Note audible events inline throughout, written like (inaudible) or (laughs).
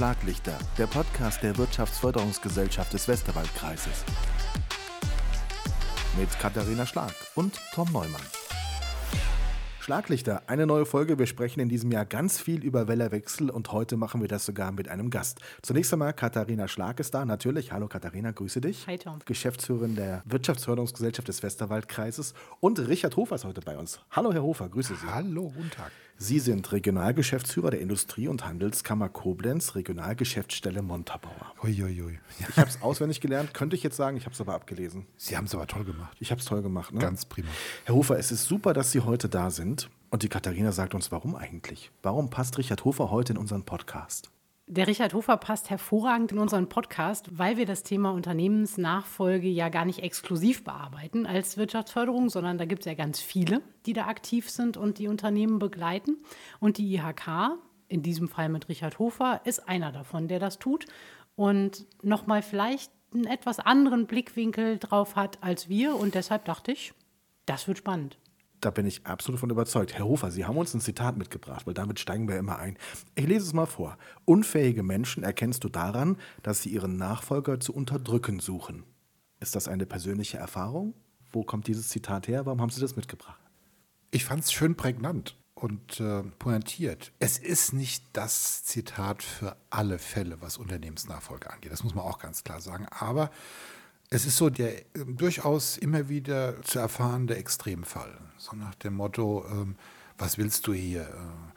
Schlaglichter, der Podcast der Wirtschaftsförderungsgesellschaft des Westerwaldkreises. Mit Katharina Schlag und Tom Neumann. Schlaglichter, eine neue Folge. Wir sprechen in diesem Jahr ganz viel über Wellerwechsel und heute machen wir das sogar mit einem Gast. Zunächst einmal Katharina Schlag ist da, natürlich. Hallo Katharina, grüße dich. Hi Tom. Geschäftsführerin der Wirtschaftsförderungsgesellschaft des Westerwaldkreises. Und Richard Hofer ist heute bei uns. Hallo Herr Hofer, grüße Sie. Hallo, guten Tag. Sie sind Regionalgeschäftsführer der Industrie- und Handelskammer Koblenz, Regionalgeschäftsstelle Montabaur. Uiuiui. Ich habe es auswendig gelernt, könnte ich jetzt sagen, ich habe es aber abgelesen. Sie haben es aber toll gemacht. Ich habe es toll gemacht. Ne? Ganz prima. Herr Hofer, es ist super, dass Sie heute da sind. Und die Katharina sagt uns, warum eigentlich? Warum passt Richard Hofer heute in unseren Podcast? Der Richard Hofer passt hervorragend in unseren Podcast, weil wir das Thema Unternehmensnachfolge ja gar nicht exklusiv bearbeiten als Wirtschaftsförderung, sondern da gibt es ja ganz viele, die da aktiv sind und die Unternehmen begleiten. Und die IHK, in diesem Fall mit Richard Hofer, ist einer davon, der das tut und nochmal vielleicht einen etwas anderen Blickwinkel drauf hat als wir. Und deshalb dachte ich, das wird spannend. Da bin ich absolut von überzeugt. Herr Hofer, Sie haben uns ein Zitat mitgebracht, weil damit steigen wir immer ein. Ich lese es mal vor. Unfähige Menschen erkennst du daran, dass sie ihren Nachfolger zu unterdrücken suchen. Ist das eine persönliche Erfahrung? Wo kommt dieses Zitat her? Warum haben Sie das mitgebracht? Ich fand es schön prägnant und äh, pointiert. Es ist nicht das Zitat für alle Fälle, was Unternehmensnachfolge angeht. Das muss man auch ganz klar sagen. Aber es ist so der äh, durchaus immer wieder zu erfahrende Extremfall. So nach dem Motto, ähm, was willst du hier? Äh,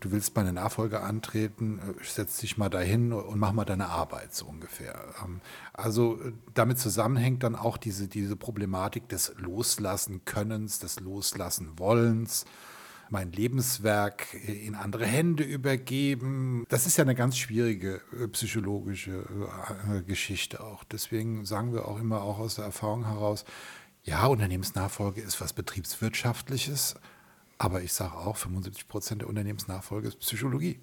du willst meine Nachfolge antreten, äh, setz dich mal dahin und mach mal deine Arbeit, so ungefähr. Ähm, also äh, damit zusammenhängt dann auch diese, diese Problematik des Loslassen Könnens, des Loslassen Wollens mein Lebenswerk in andere Hände übergeben. Das ist ja eine ganz schwierige äh, psychologische äh, Geschichte auch. Deswegen sagen wir auch immer auch aus der Erfahrung heraus, ja, Unternehmensnachfolge ist was Betriebswirtschaftliches, aber ich sage auch, 75 Prozent der Unternehmensnachfolge ist Psychologie.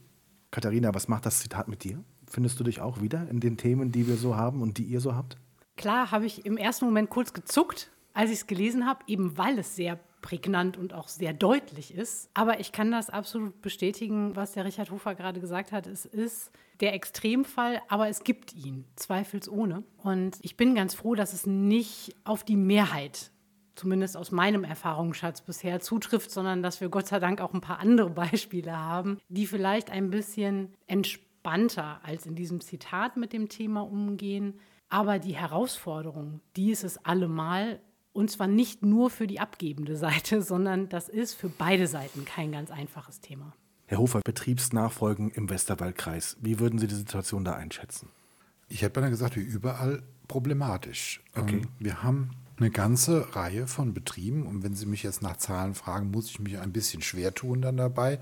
Katharina, was macht das Zitat mit dir? Findest du dich auch wieder in den Themen, die wir so haben und die ihr so habt? Klar, habe ich im ersten Moment kurz gezuckt, als ich es gelesen habe, eben weil es sehr prägnant und auch sehr deutlich ist. Aber ich kann das absolut bestätigen, was der Richard Hofer gerade gesagt hat. Es ist der Extremfall, aber es gibt ihn, zweifelsohne. Und ich bin ganz froh, dass es nicht auf die Mehrheit zumindest aus meinem Erfahrungsschatz bisher zutrifft, sondern dass wir Gott sei Dank auch ein paar andere (laughs) Beispiele haben, die vielleicht ein bisschen entspannter als in diesem Zitat mit dem Thema umgehen. Aber die Herausforderung, die ist es allemal, und zwar nicht nur für die abgebende Seite, (laughs) sondern das ist für beide Seiten kein ganz einfaches Thema. Herr Hofer, Betriebsnachfolgen im Westerwaldkreis. Wie würden Sie die Situation da einschätzen? Ich hätte beinahe gesagt, wie überall problematisch. Okay. Ähm, wir haben eine ganze Reihe von Betrieben und wenn Sie mich jetzt nach Zahlen fragen, muss ich mich ein bisschen schwer tun dann dabei,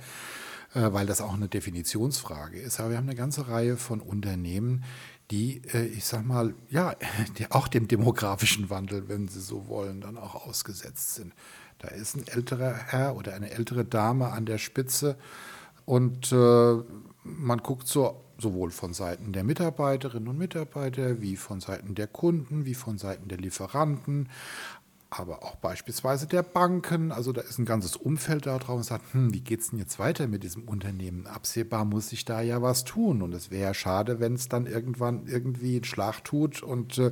äh, weil das auch eine Definitionsfrage ist. Aber wir haben eine ganze Reihe von Unternehmen, die, äh, ich sag mal, ja, (laughs) auch dem demografischen Wandel, wenn Sie so wollen, dann auch ausgesetzt sind. Da ist ein älterer Herr oder eine ältere Dame an der Spitze und äh, man guckt so sowohl von Seiten der Mitarbeiterinnen und Mitarbeiter wie von Seiten der Kunden, wie von Seiten der Lieferanten, aber auch beispielsweise der Banken. Also da ist ein ganzes Umfeld da drauf und sagt, hm, wie geht es denn jetzt weiter mit diesem Unternehmen? Absehbar muss sich da ja was tun. Und es wäre ja schade, wenn es dann irgendwann irgendwie einen Schlag tut und äh,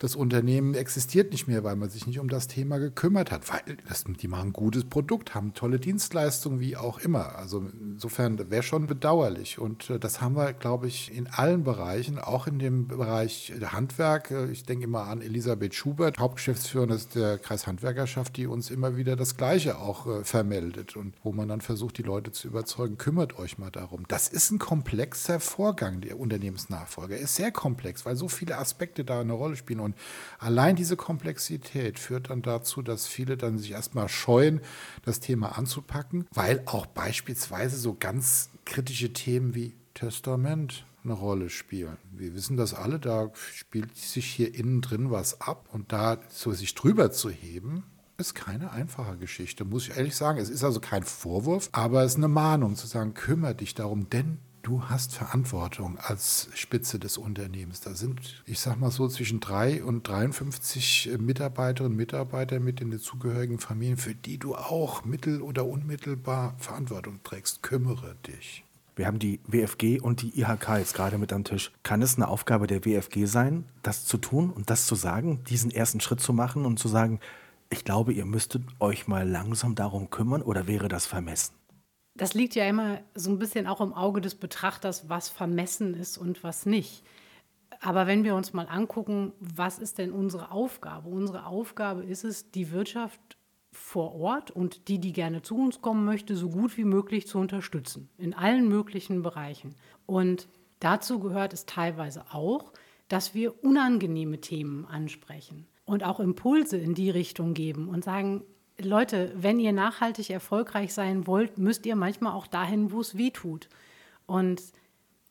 das Unternehmen existiert nicht mehr, weil man sich nicht um das Thema gekümmert hat. Weil das, die machen ein gutes Produkt, haben tolle Dienstleistungen, wie auch immer. Also insofern wäre schon bedauerlich. Und äh, das haben wir, glaube ich, in allen Bereichen, auch in dem Bereich Handwerk. Äh, ich denke immer an Elisabeth Schubert, Hauptgeschäftsführerin der Kreishandwerkerschaft, die uns immer wieder das Gleiche auch äh, vermeldet und wo man dann versucht, die Leute zu überzeugen, kümmert euch mal darum. Das ist ein komplexer Vorgang, der Unternehmensnachfolge. Er ist sehr komplex, weil so viele Aspekte da eine Rolle spielen. Und und allein diese Komplexität führt dann dazu, dass viele dann sich erstmal scheuen, das Thema anzupacken, weil auch beispielsweise so ganz kritische Themen wie Testament eine Rolle spielen. Wir wissen das alle, da spielt sich hier innen drin was ab und da so sich drüber zu heben, ist keine einfache Geschichte, muss ich ehrlich sagen. Es ist also kein Vorwurf, aber es ist eine Mahnung zu sagen, kümmere dich darum, denn du hast Verantwortung als Spitze des Unternehmens. Da sind, ich sag mal so, zwischen drei und 53 Mitarbeiterinnen und Mitarbeiter mit in den zugehörigen Familien, für die du auch mittel- oder unmittelbar Verantwortung trägst. Kümmere dich. Wir haben die WFG und die IHK jetzt gerade mit am Tisch. Kann es eine Aufgabe der WFG sein, das zu tun und das zu sagen, diesen ersten Schritt zu machen und zu sagen, ich glaube, ihr müsstet euch mal langsam darum kümmern oder wäre das vermessen? Das liegt ja immer so ein bisschen auch im Auge des Betrachters, was vermessen ist und was nicht. Aber wenn wir uns mal angucken, was ist denn unsere Aufgabe? Unsere Aufgabe ist es, die Wirtschaft vor Ort und die, die gerne zu uns kommen möchte, so gut wie möglich zu unterstützen, in allen möglichen Bereichen. Und dazu gehört es teilweise auch, dass wir unangenehme Themen ansprechen und auch Impulse in die Richtung geben und sagen, Leute, wenn ihr nachhaltig erfolgreich sein wollt, müsst ihr manchmal auch dahin, wo es weh tut. Und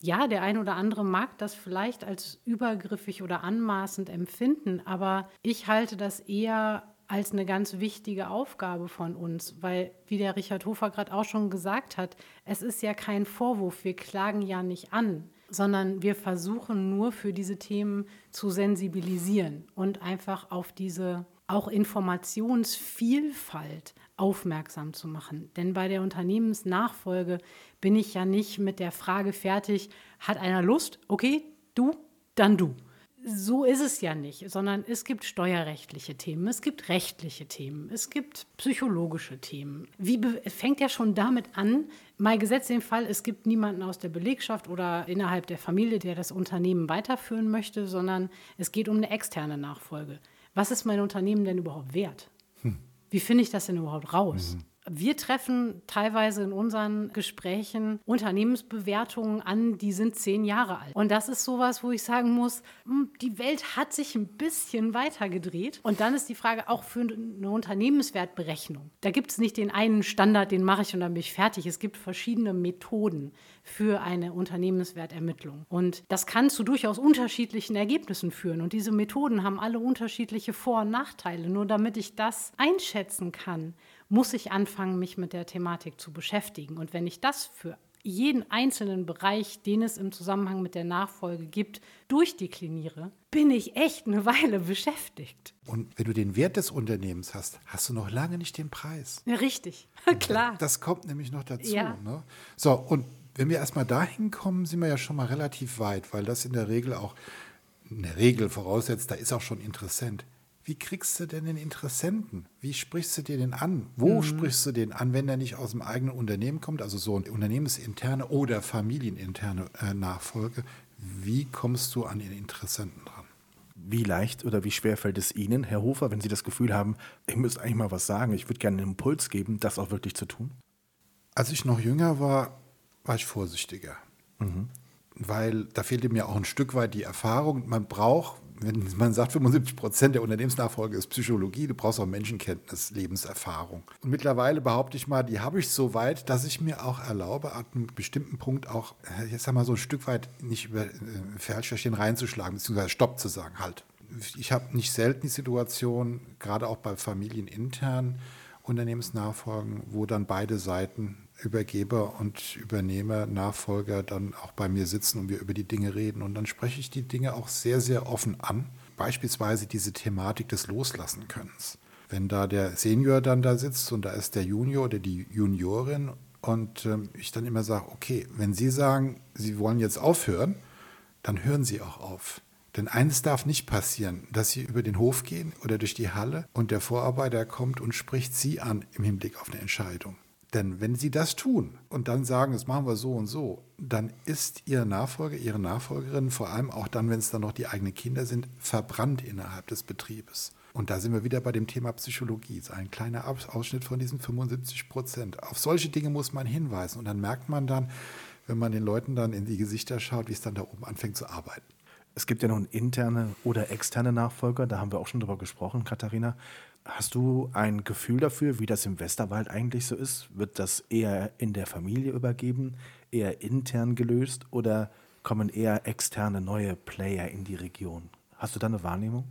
ja, der ein oder andere mag das vielleicht als übergriffig oder anmaßend empfinden, aber ich halte das eher als eine ganz wichtige Aufgabe von uns, weil, wie der Richard Hofer gerade auch schon gesagt hat, es ist ja kein Vorwurf, wir klagen ja nicht an, sondern wir versuchen nur für diese Themen zu sensibilisieren und einfach auf diese auch Informationsvielfalt aufmerksam zu machen. Denn bei der Unternehmensnachfolge bin ich ja nicht mit der Frage fertig, hat einer Lust? Okay, du, dann du so ist es ja nicht, sondern es gibt steuerrechtliche Themen, es gibt rechtliche Themen, es gibt psychologische Themen. Wie fängt ja schon damit an, mal gesetzt den Fall, es gibt niemanden aus der Belegschaft oder innerhalb der Familie, der das Unternehmen weiterführen möchte, sondern es geht um eine externe Nachfolge. Was ist mein Unternehmen denn überhaupt wert? Hm. Wie finde ich das denn überhaupt raus? Mhm. Wir treffen teilweise in unseren Gesprächen Unternehmensbewertungen an, die sind zehn Jahre alt. Und das ist sowas, wo ich sagen muss, hm, die Welt hat sich ein bisschen weitergedreht. Und dann ist die Frage auch für eine Unternehmenswertberechnung. Da gibt es nicht den einen Standard, den mache ich und dann bin ich fertig. Es gibt verschiedene Methoden für eine Unternehmenswertermittlung. Und das kann zu durchaus unterschiedlichen Ergebnissen führen. Und diese Methoden haben alle unterschiedliche Vor- und Nachteile. Nur damit ich das einschätzen kann, muss ich anfangen, mich mit der Thematik zu beschäftigen. Und wenn ich das für jeden einzelnen Bereich, den es im Zusammenhang mit der Nachfolge gibt, durchdekliniere, bin ich echt eine Weile (laughs) beschäftigt. Und wenn du den Wert des Unternehmens hast, hast du noch lange nicht den Preis. Ja, richtig, (laughs) klar. Das kommt nämlich noch dazu. Ja. Ne? So, und wenn wir erstmal dahin kommen, sind wir ja schon mal relativ weit, weil das in der Regel auch, in der Regel voraussetzt, da ist auch schon Interessent wie kriegst du denn den Interessenten? Wie sprichst du dir den an? Wo mhm. sprichst du den an, wenn er nicht aus dem eigenen Unternehmen kommt, also so eine unternehmensinterne oder familieninterne äh, Nachfolge? Wie kommst du an den Interessenten dran? Wie leicht oder wie schwer fällt es Ihnen, Herr Hofer, wenn Sie das Gefühl haben, ich müsste eigentlich mal was sagen, ich würde gerne einen Impuls geben, das auch wirklich zu tun? Als ich noch jünger war, war ich vorsichtiger. Mhm. Weil da fehlte mir auch ein Stück weit die Erfahrung. Man braucht, wenn man sagt, 75 Prozent der Unternehmensnachfolge ist Psychologie, du brauchst auch Menschenkenntnis, Lebenserfahrung. Und mittlerweile behaupte ich mal, die habe ich so weit, dass ich mir auch erlaube, an einem bestimmten Punkt auch, äh, jetzt sag mal so ein Stück weit nicht über äh, Feldschärchen reinzuschlagen, beziehungsweise Stopp zu sagen, halt. Ich habe nicht selten die Situation, gerade auch bei familienintern Unternehmensnachfolgen, wo dann beide Seiten Übergeber und Übernehmer, Nachfolger dann auch bei mir sitzen und wir über die Dinge reden. Und dann spreche ich die Dinge auch sehr, sehr offen an. Beispielsweise diese Thematik des Loslassenkönnens. Wenn da der Senior dann da sitzt und da ist der Junior oder die Juniorin und äh, ich dann immer sage, okay, wenn Sie sagen, Sie wollen jetzt aufhören, dann hören Sie auch auf. Denn eines darf nicht passieren, dass Sie über den Hof gehen oder durch die Halle und der Vorarbeiter kommt und spricht Sie an im Hinblick auf eine Entscheidung. Denn wenn Sie das tun und dann sagen, das machen wir so und so, dann ist Ihr Nachfolger, Ihre Nachfolgerin, vor allem auch dann, wenn es dann noch die eigenen Kinder sind, verbrannt innerhalb des Betriebes. Und da sind wir wieder bei dem Thema Psychologie. Das ist ein kleiner Ausschnitt von diesen 75 Prozent. Auf solche Dinge muss man hinweisen. Und dann merkt man dann, wenn man den Leuten dann in die Gesichter schaut, wie es dann da oben anfängt zu arbeiten. Es gibt ja nun interne oder externe Nachfolger, da haben wir auch schon drüber gesprochen, Katharina. Hast du ein Gefühl dafür, wie das im Westerwald eigentlich so ist? Wird das eher in der Familie übergeben, eher intern gelöst oder kommen eher externe neue Player in die Region? Hast du da eine Wahrnehmung?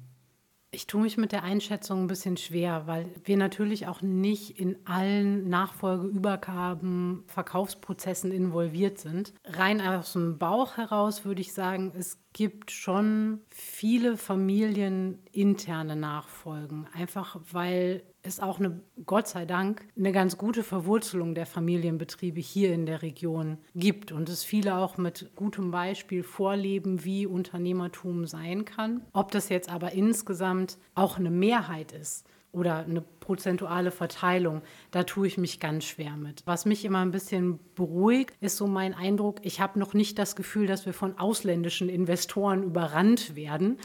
Ich tue mich mit der Einschätzung ein bisschen schwer, weil wir natürlich auch nicht in allen Nachfolgeübergaben, Verkaufsprozessen involviert sind. Rein aus dem Bauch heraus würde ich sagen, es gibt schon viele familieninterne Nachfolgen, einfach weil es auch eine, Gott sei Dank, eine ganz gute Verwurzelung der Familienbetriebe hier in der Region gibt und es viele auch mit gutem Beispiel vorleben, wie Unternehmertum sein kann. Ob das jetzt aber insgesamt auch eine Mehrheit ist, oder eine prozentuale Verteilung, da tue ich mich ganz schwer mit. Was mich immer ein bisschen beruhigt, ist so mein Eindruck, ich habe noch nicht das Gefühl, dass wir von ausländischen Investoren überrannt werden.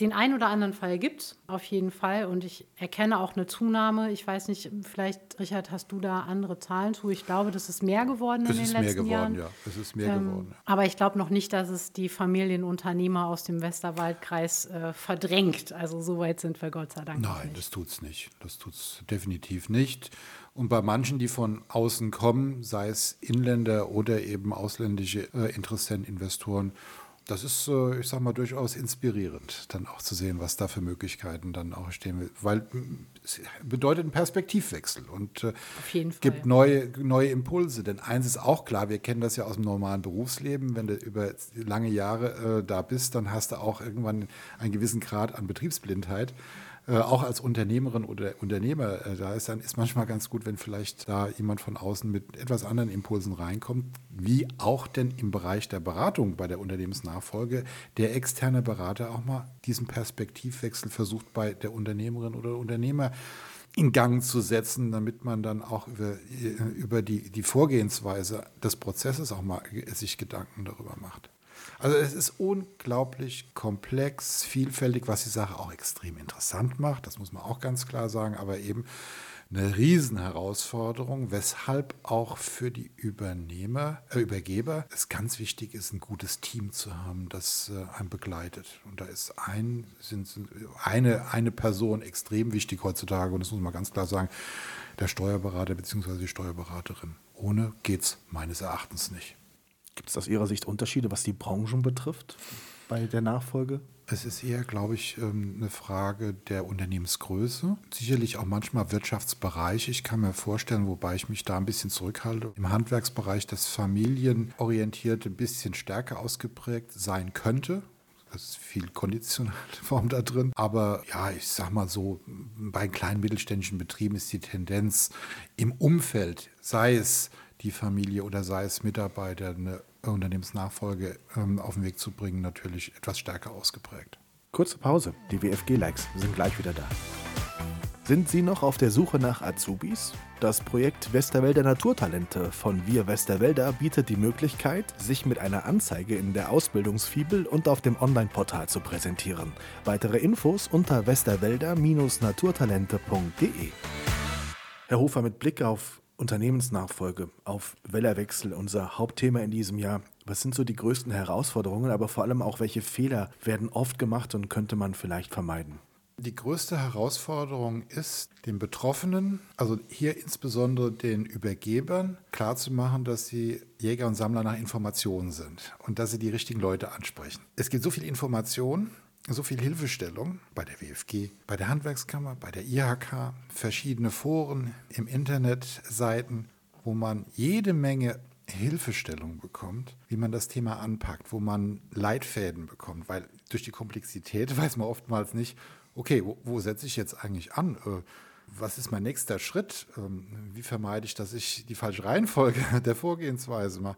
Den einen oder anderen Fall gibt es auf jeden Fall und ich erkenne auch eine Zunahme. Ich weiß nicht, vielleicht, Richard, hast du da andere Zahlen zu? Ich glaube, das ist mehr geworden es in den letzten Jahren. Es ist mehr geworden, ja. Es ist mehr ähm, geworden. Aber ich glaube noch nicht, dass es die Familienunternehmer aus dem Westerwaldkreis äh, verdrängt. Also so weit sind wir Gott sei Dank Nein, nicht. das tut es nicht. Das tut es definitiv nicht. Und bei manchen, die von außen kommen, sei es Inländer oder eben ausländische äh, Interessenten, Investoren, das ist, ich sag mal, durchaus inspirierend, dann auch zu sehen, was da für Möglichkeiten dann auch stehen. Weil es bedeutet einen Perspektivwechsel und äh, gibt neue, neue Impulse. Denn eins ist auch klar, wir kennen das ja aus dem normalen Berufsleben. Wenn du über lange Jahre äh, da bist, dann hast du auch irgendwann einen gewissen Grad an Betriebsblindheit. Äh, auch als Unternehmerin oder Unternehmer äh, da ist, dann ist manchmal ganz gut, wenn vielleicht da jemand von außen mit etwas anderen Impulsen reinkommt, wie auch denn im Bereich der Beratung bei der Unternehmensnachfolge der externe Berater auch mal diesen Perspektivwechsel versucht bei der Unternehmerin oder Unternehmer in Gang zu setzen, damit man dann auch über, äh, über die, die Vorgehensweise des Prozesses auch mal sich Gedanken darüber macht. Also es ist unglaublich komplex, vielfältig, was die Sache auch extrem interessant macht, das muss man auch ganz klar sagen, aber eben eine Riesenherausforderung, weshalb auch für die Übernehmer, äh, Übergeber es ganz wichtig ist, ein gutes Team zu haben, das äh, einen begleitet. Und da ist ein, sind, eine, eine Person extrem wichtig heutzutage, und das muss man ganz klar sagen, der Steuerberater bzw. die Steuerberaterin. Ohne geht es meines Erachtens nicht. Gibt es aus Ihrer Sicht Unterschiede, was die Branchen betrifft bei der Nachfolge? Es ist eher, glaube ich, ähm, eine Frage der Unternehmensgröße. Sicherlich auch manchmal Wirtschaftsbereiche. Ich kann mir vorstellen, wobei ich mich da ein bisschen zurückhalte, im Handwerksbereich das Familienorientierte ein bisschen stärker ausgeprägt sein könnte. Das ist viel konditionale Form da drin. Aber ja, ich sag mal so, bei kleinen mittelständischen Betrieben ist die Tendenz im Umfeld, sei es die Familie oder sei es Mitarbeiter eine Unternehmensnachfolge ähm, auf den Weg zu bringen, natürlich etwas stärker ausgeprägt. Kurze Pause. Die WFG-Likes sind gleich wieder da. Sind Sie noch auf der Suche nach Azubis? Das Projekt Westerwälder Naturtalente von Wir Westerwälder bietet die Möglichkeit, sich mit einer Anzeige in der Ausbildungsfibel und auf dem Online-Portal zu präsentieren. Weitere Infos unter westerwälder-naturtalente.de. Herr Hofer, mit Blick auf Unternehmensnachfolge, auf Wellerwechsel, unser Hauptthema in diesem Jahr. Was sind so die größten Herausforderungen, aber vor allem auch welche Fehler werden oft gemacht und könnte man vielleicht vermeiden? Die größte Herausforderung ist, den Betroffenen, also hier insbesondere den Übergebern, klarzumachen, dass sie Jäger und Sammler nach Informationen sind und dass sie die richtigen Leute ansprechen. Es gibt so viel Information, so viel Hilfestellung bei der WFG, bei der Handwerkskammer, bei der IHK, verschiedene Foren im Internet, Seiten, wo man jede Menge Hilfestellung bekommt, wie man das Thema anpackt, wo man Leitfäden bekommt, weil durch die Komplexität (laughs) weiß man oftmals nicht, okay, wo, wo setze ich jetzt eigentlich an? Äh, was ist mein nächster Schritt? Ähm, wie vermeide ich, dass ich die falsche Reihenfolge (laughs) der Vorgehensweise mache?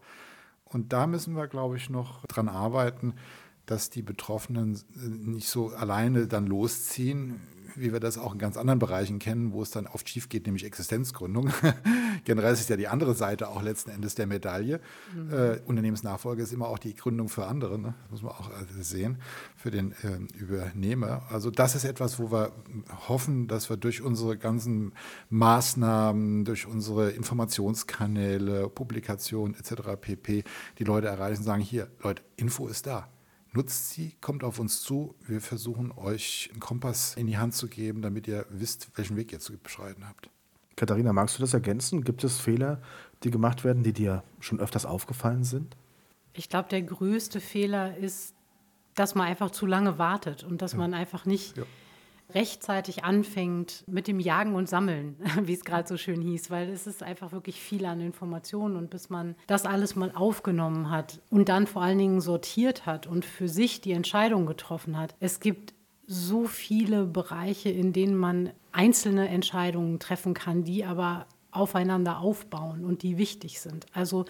Und da müssen wir, glaube ich, noch dran arbeiten, dass die Betroffenen äh, nicht so alleine dann losziehen, wie wir das auch in ganz anderen Bereichen kennen, wo es dann oft schief geht, nämlich Existenzgründung. (laughs) Generell ist es ja die andere Seite auch letzten Endes der Medaille. Mhm. Äh, Unternehmensnachfolge ist immer auch die Gründung für andere, ne? das muss man auch äh, sehen, für den äh, Übernehmer. Also das ist etwas, wo wir hoffen, dass wir durch unsere ganzen Maßnahmen, durch unsere Informationskanäle, Publikationen etc. pp. die Leute erreichen und sagen, hier, Leute, Info ist da Nutzt sie, kommt auf uns zu. Wir versuchen euch einen Kompass in die Hand zu geben, damit ihr wisst, welchen Weg ihr zu beschreiten habt. Katharina, magst du das ergänzen? Gibt es Fehler, die gemacht werden, die dir schon öfters aufgefallen sind? Ich glaube, der größte Fehler ist, dass man einfach zu lange wartet und dass ja. man einfach nicht ja. Rechtzeitig anfängt mit dem Jagen und Sammeln, (laughs) wie es gerade so schön hieß, weil es ist einfach wirklich viel an Informationen und bis man das alles mal aufgenommen hat und dann vor allen Dingen sortiert hat und für sich die Entscheidung getroffen hat. Es gibt so viele Bereiche, in denen man einzelne Entscheidungen treffen kann, die aber aufeinander aufbauen und die wichtig sind. Also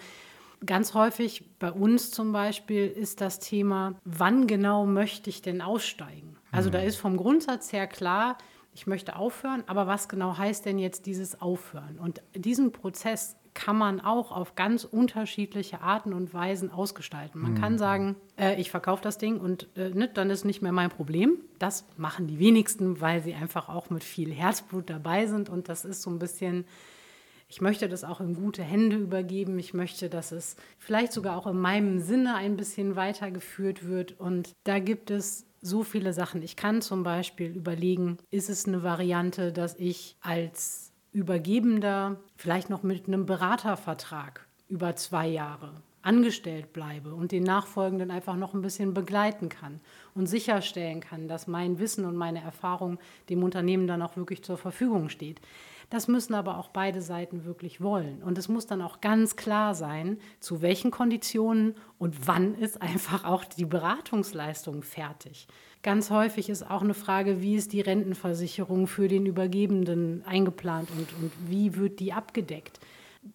Ganz häufig bei uns zum Beispiel ist das Thema, wann genau möchte ich denn aussteigen? Also mhm. da ist vom Grundsatz her klar, ich möchte aufhören, aber was genau heißt denn jetzt dieses Aufhören? Und diesen Prozess kann man auch auf ganz unterschiedliche Arten und Weisen ausgestalten. Man mhm. kann sagen, äh, ich verkaufe das Ding und äh, ne, dann ist nicht mehr mein Problem. Das machen die wenigsten, weil sie einfach auch mit viel Herzblut dabei sind und das ist so ein bisschen ich möchte das auch in gute Hände übergeben. Ich möchte, dass es vielleicht sogar auch in meinem Sinne ein bisschen weitergeführt wird. Und da gibt es so viele Sachen. Ich kann zum Beispiel überlegen, ist es eine Variante, dass ich als Übergebender vielleicht noch mit einem Beratervertrag über zwei Jahre angestellt bleibe und den Nachfolgenden einfach noch ein bisschen begleiten kann und sicherstellen kann, dass mein Wissen und meine Erfahrung dem Unternehmen dann auch wirklich zur Verfügung steht. Das müssen aber auch beide Seiten wirklich wollen. Und es muss dann auch ganz klar sein, zu welchen Konditionen und wann ist (laughs) einfach auch die Beratungsleistung fertig. Ganz häufig ist auch eine Frage, wie ist die Rentenversicherung für den Übergebenden eingeplant und, und wie wird die abgedeckt?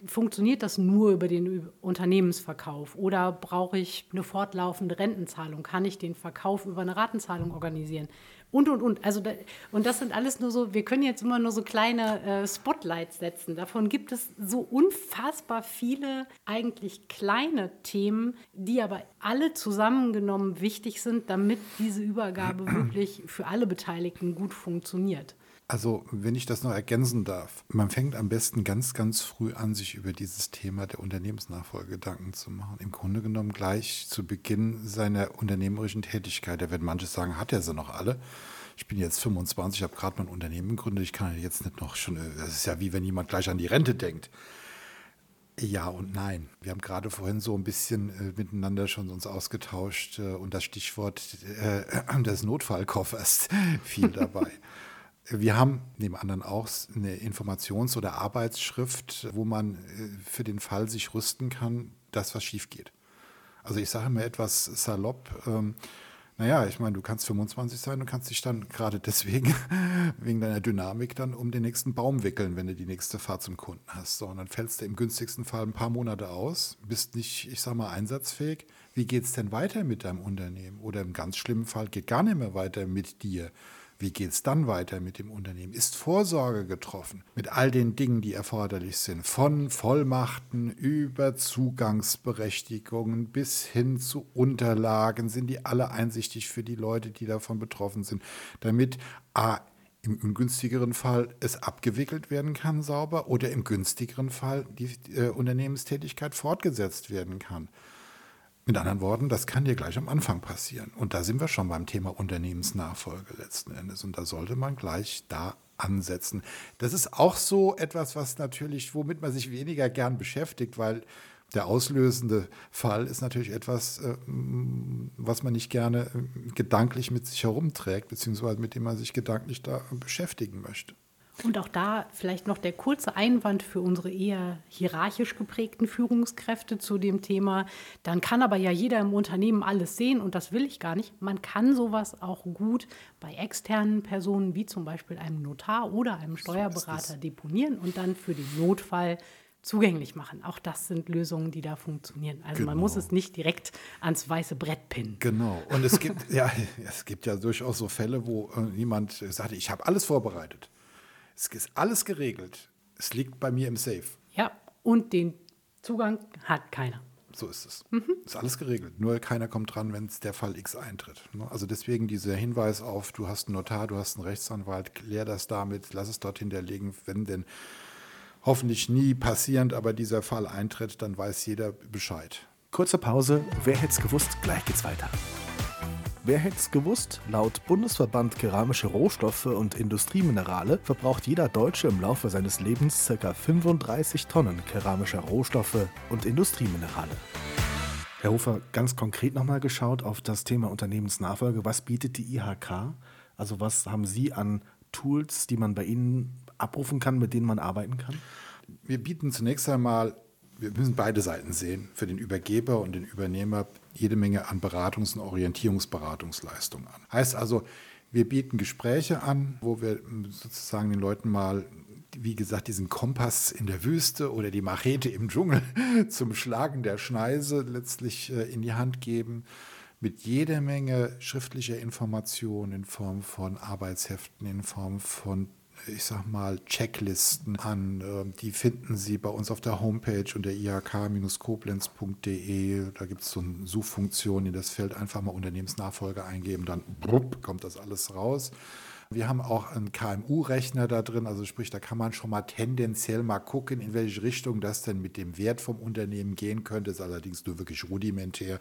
Funktioniert das nur über den Unternehmensverkauf oder brauche ich eine fortlaufende Rentenzahlung? Kann ich den Verkauf über eine Ratenzahlung organisieren? und, und, und. Also da, und das sind alles nur so, wir können jetzt immer nur so kleine äh, Spotlights setzen. Davon gibt es so unfassbar viele eigentlich kleine Themen, die aber alle zusammengenommen wichtig sind, damit diese Übergabe (clears throat) wirklich für alle Beteiligten gut funktioniert. Also, wenn ich das noch ergänzen darf, man fängt am besten ganz, ganz früh an, sich über dieses Thema der Unternehmensnachfolge Gedanken zu machen. Im Grunde genommen gleich zu Beginn seiner unternehmerischen Tätigkeit. Da werden manche sagen, hat er sie noch alle? Ich bin jetzt 25, habe gerade mein Unternehmen gegründet. Ich kann jetzt nicht noch schon, das ist ja wie wenn jemand gleich an die Rente denkt. Ja und nein. Wir haben gerade vorhin so ein bisschen äh, miteinander schon uns ausgetauscht äh, und das Stichwort äh, des Notfallkoffers (laughs) fiel dabei. Wir haben neben anderen auch eine Informations- oder Arbeitsschrift, wo man äh, für den Fall sich rüsten kann, dass was schief geht. Also ich sage mir etwas salopp, ähm, naja, ich meine, du kannst 25 sein und kannst dich dann gerade deswegen, (laughs) wegen deiner Dynamik, dann um den nächsten Baum wickeln, wenn du die nächste Fahrt zum Kunden hast. So, und dann fällst du im günstigsten Fall ein paar Monate aus, bist nicht, ich sag mal, einsatzfähig. Wie geht es denn weiter mit deinem Unternehmen? Oder im ganz schlimmen Fall geht gar nicht mehr weiter mit dir. Wie geht es dann weiter mit dem Unternehmen? Ist Vorsorge getroffen mit all den Dingen, die erforderlich sind? Von Vollmachten über Zugangsberechtigungen bis hin zu Unterlagen. Sind die alle einsichtig für die Leute, die davon betroffen sind? Damit A, im ungünstigeren Fall es abgewickelt werden kann sauber oder im günstigeren Fall die äh, Unternehmenstätigkeit fortgesetzt werden kann. Mit anderen Worten, das kann dir gleich am Anfang passieren. Und da sind wir schon beim Thema Unternehmensnachfolge letzten Endes. Und da sollte man gleich da ansetzen. Das ist auch so etwas, was natürlich, womit man sich weniger gern beschäftigt, weil der auslösende Fall ist natürlich etwas, äh, was man nicht gerne äh, gedanklich mit sich herumträgt, beziehungsweise mit dem man sich gedanklich da beschäftigen möchte. Und auch da vielleicht noch der kurze Einwand für unsere eher hierarchisch geprägten Führungskräfte zu dem Thema. Dann kann aber ja jeder im Unternehmen alles sehen und das will ich gar nicht. Man kann sowas auch gut bei externen Personen wie zum Beispiel einem Notar oder einem Steuerberater deponieren und dann für den Notfall zugänglich machen. Auch das sind Lösungen, die da funktionieren. Also genau. man muss es nicht direkt ans weiße Brett pinnen. Genau. Und es gibt (laughs) ja, es gibt ja durchaus so Fälle, wo äh, jemand sagt, ich habe alles vorbereitet. Es ist alles geregelt. Es liegt bei mir im Safe. Ja, und den Zugang hat keiner. So ist es. Mhm. Ist alles geregelt. Nur keiner kommt dran, wenn es der Fall X eintritt. Ne? Also deswegen dieser Hinweis auf, du hast einen Notar, du hast einen Rechtsanwalt, klär das damit, lass es dort hinterlegen. Wenn denn hoffentlich nie passierend, aber dieser Fall eintritt, dann weiß jeder Bescheid. Kurze Pause. Wer hätte es gewusst? Gleich geht's weiter. Wer hätte es gewusst? Laut Bundesverband Keramische Rohstoffe und Industrieminerale verbraucht jeder Deutsche im Laufe seines Lebens ca. 35 Tonnen keramischer Rohstoffe und Industrieminerale. Herr Hofer, ganz konkret nochmal geschaut auf das Thema Unternehmensnachfolge. Was bietet die IHK Also was haben Sie an Tools, die man bei Ihnen abrufen kann, mit denen man arbeiten kann? Wir bieten zunächst einmal, wir müssen beide Seiten sehen, für den Übergeber und den Übernehmer jede Menge an Beratungs- und Orientierungsberatungsleistungen an. Heißt also, wir bieten Gespräche an, wo wir sozusagen den Leuten mal wie gesagt, diesen Kompass in der Wüste oder die Machete im Dschungel (laughs) zum Schlagen der Schneise letztlich äh, in die Hand geben, mit jeder Menge schriftlicher Informationen in Form von Arbeitsheften, in Form von ich sag mal, Checklisten an. Ähm, die finden Sie bei uns auf der Homepage unter ihk-koblenz.de. Da gibt es so eine Suchfunktion, in das Feld einfach mal Unternehmensnachfolge eingeben, dann brupp, kommt das alles raus. Wir haben auch einen KMU-Rechner da drin, also sprich, da kann man schon mal tendenziell mal gucken, in welche Richtung das denn mit dem Wert vom Unternehmen gehen könnte. Das ist allerdings nur wirklich rudimentär,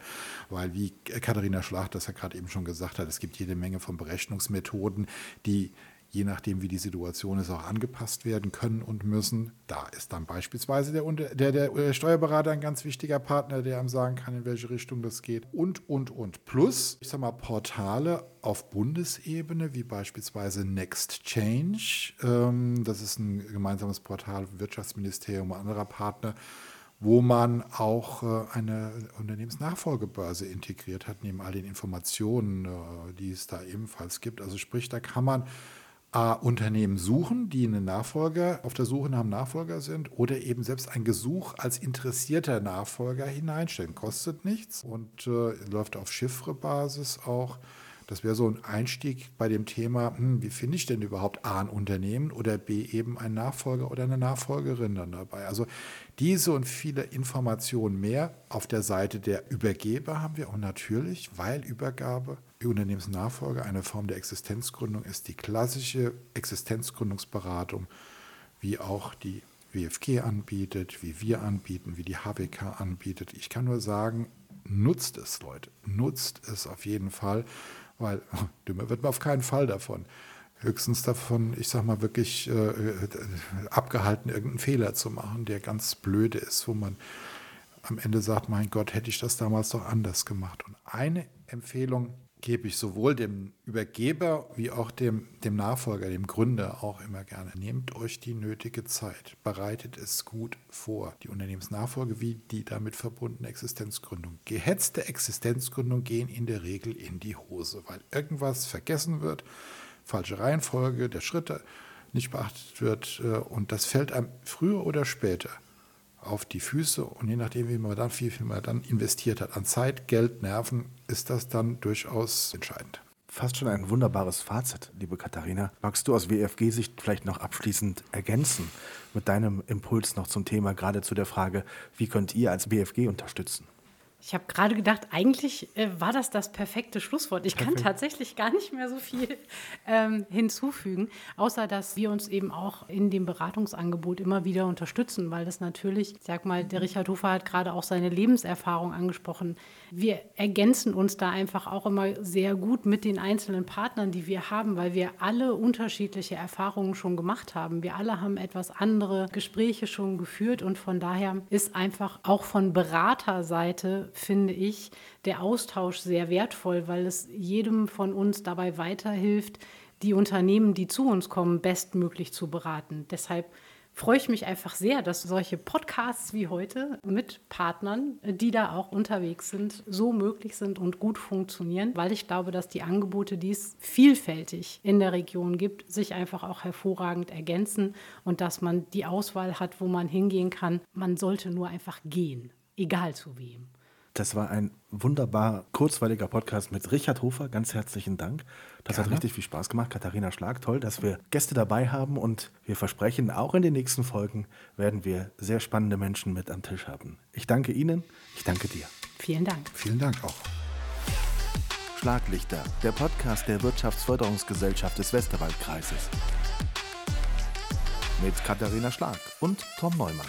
weil wie Katharina Schlacht das ja gerade eben schon gesagt hat, es gibt jede Menge von Berechnungsmethoden, die je nachdem, wie die Situation ist, auch angepasst werden können und müssen. Da ist dann beispielsweise der, der, der, Steuerberater ein ganz wichtiger Partner, der einem sagen kann, in welche Richtung das geht. Und, und, und. Plus, ich sage mal, Portale auf Bundesebene, wie beispielsweise Next Change. Ähm, das ist ein gemeinsames Portal Wirtschaftsministerium und anderer Partner wo man auch äh, eine Unternehmensnachfolgebörse integriert hat, neben all den Informationen, äh, die es da ebenfalls gibt. Also sprich, da kann man A, Unternehmen suchen, die einen Nachfolger auf der Suche nach einem Nachfolger sind, oder eben selbst ein Gesuch als interessierter Nachfolger hineinstellen. Kostet nichts und äh, läuft auf Chiffre-Basis auch. Das wäre so ein Einstieg bei dem Thema, hm, wie finde ich denn überhaupt A ein Unternehmen oder B eben ein Nachfolger oder eine Nachfolgerin dann dabei. Also diese und viele Informationen mehr auf der Seite der Übergeber haben wir und natürlich, weil Übergabe Unternehmensnachfolge eine Form der Existenzgründung ist, die klassische Existenzgründungsberatung, wie auch die WFG anbietet, wie wir anbieten, wie die HWK anbietet. Ich kann nur sagen, nutzt es, Leute, nutzt es auf jeden Fall, weil (laughs) dümmer wird man auf keinen Fall davon. Höchstens davon, ich sag mal, wirklich äh, äh, abgehalten, irgendeinen Fehler zu machen, der ganz blöde ist, wo man am Ende sagt, mein Gott, hätte ich das damals doch anders gemacht. Und eine Empfehlung gebe ich sowohl dem Übergeber wie auch dem, dem Nachfolger, dem Gründer auch immer gerne. Nehmt euch die nötige Zeit, bereitet es gut vor. Die Unternehmensnachfolge wie die damit verbundene Existenzgründung. Gehetzte Existenzgründung gehen in der Regel in die Hose, weil irgendwas vergessen wird, falsche Reihenfolge der Schritte nicht beachtet wird äh, und das fällt einem früher oder später auf die Füße und je nachdem, wie man dann viel, viel man dann investiert hat an Zeit, Geld, Nerven, ist das dann durchaus entscheidend. Fast schon ein wunderbares Fazit, liebe Katharina. Magst du aus WFG-Sicht vielleicht noch abschließend ergänzen mit deinem Impuls noch zum Thema, gerade zu der Frage, wie könnt ihr als BFG unterstützen? Ich habe gerade gedacht, eigentlich äh, war das das perfekte Schlusswort. Ich kann tatsächlich gar nicht mehr so viel ähm, hinzufügen, außer dass wir uns eben auch in dem Beratungsangebot immer wieder unterstützen, weil das natürlich, ich sag mal, der Richard Hofer hat gerade auch seine Lebenserfahrung angesprochen. Wir ergänzen uns da einfach auch immer sehr gut mit den einzelnen Partnern, die wir haben, weil wir alle unterschiedliche Erfahrungen schon gemacht haben. Wir alle haben etwas andere Gespräche schon geführt und von daher ist einfach auch von Beraterseite finde ich, der Austausch sehr wertvoll, weil es jedem von uns dabei weiterhilft, die Unternehmen, die zu uns kommen, bestmöglich zu beraten. Deshalb freue ich mich einfach sehr, dass solche Podcasts wie heute mit Partnern, die da auch unterwegs sind, so möglich sind und gut funktionieren, weil ich glaube, dass die Angebote, die es vielfältig in der Region gibt, sich einfach auch hervorragend ergänzen und dass man die Auswahl hat, wo man hingehen kann. Man sollte nur einfach gehen, egal zu wem. Das war ein wunderbar kurzweiliger Podcast mit Richard Hofer. Ganz herzlichen Dank. Das Gerne. hat richtig viel Spaß gemacht. Katharina Schlag, toll, dass wir Gäste dabei haben und wir versprechen, auch in den nächsten Folgen werden wir sehr spannende Menschen mit am Tisch haben. Ich danke Ihnen, ich danke dir. Vielen Dank. Vielen Dank auch. Schlaglichter, der Podcast der Wirtschaftsförderungsgesellschaft des Westerwaldkreises. Mit Katharina Schlag und Tom Neumann.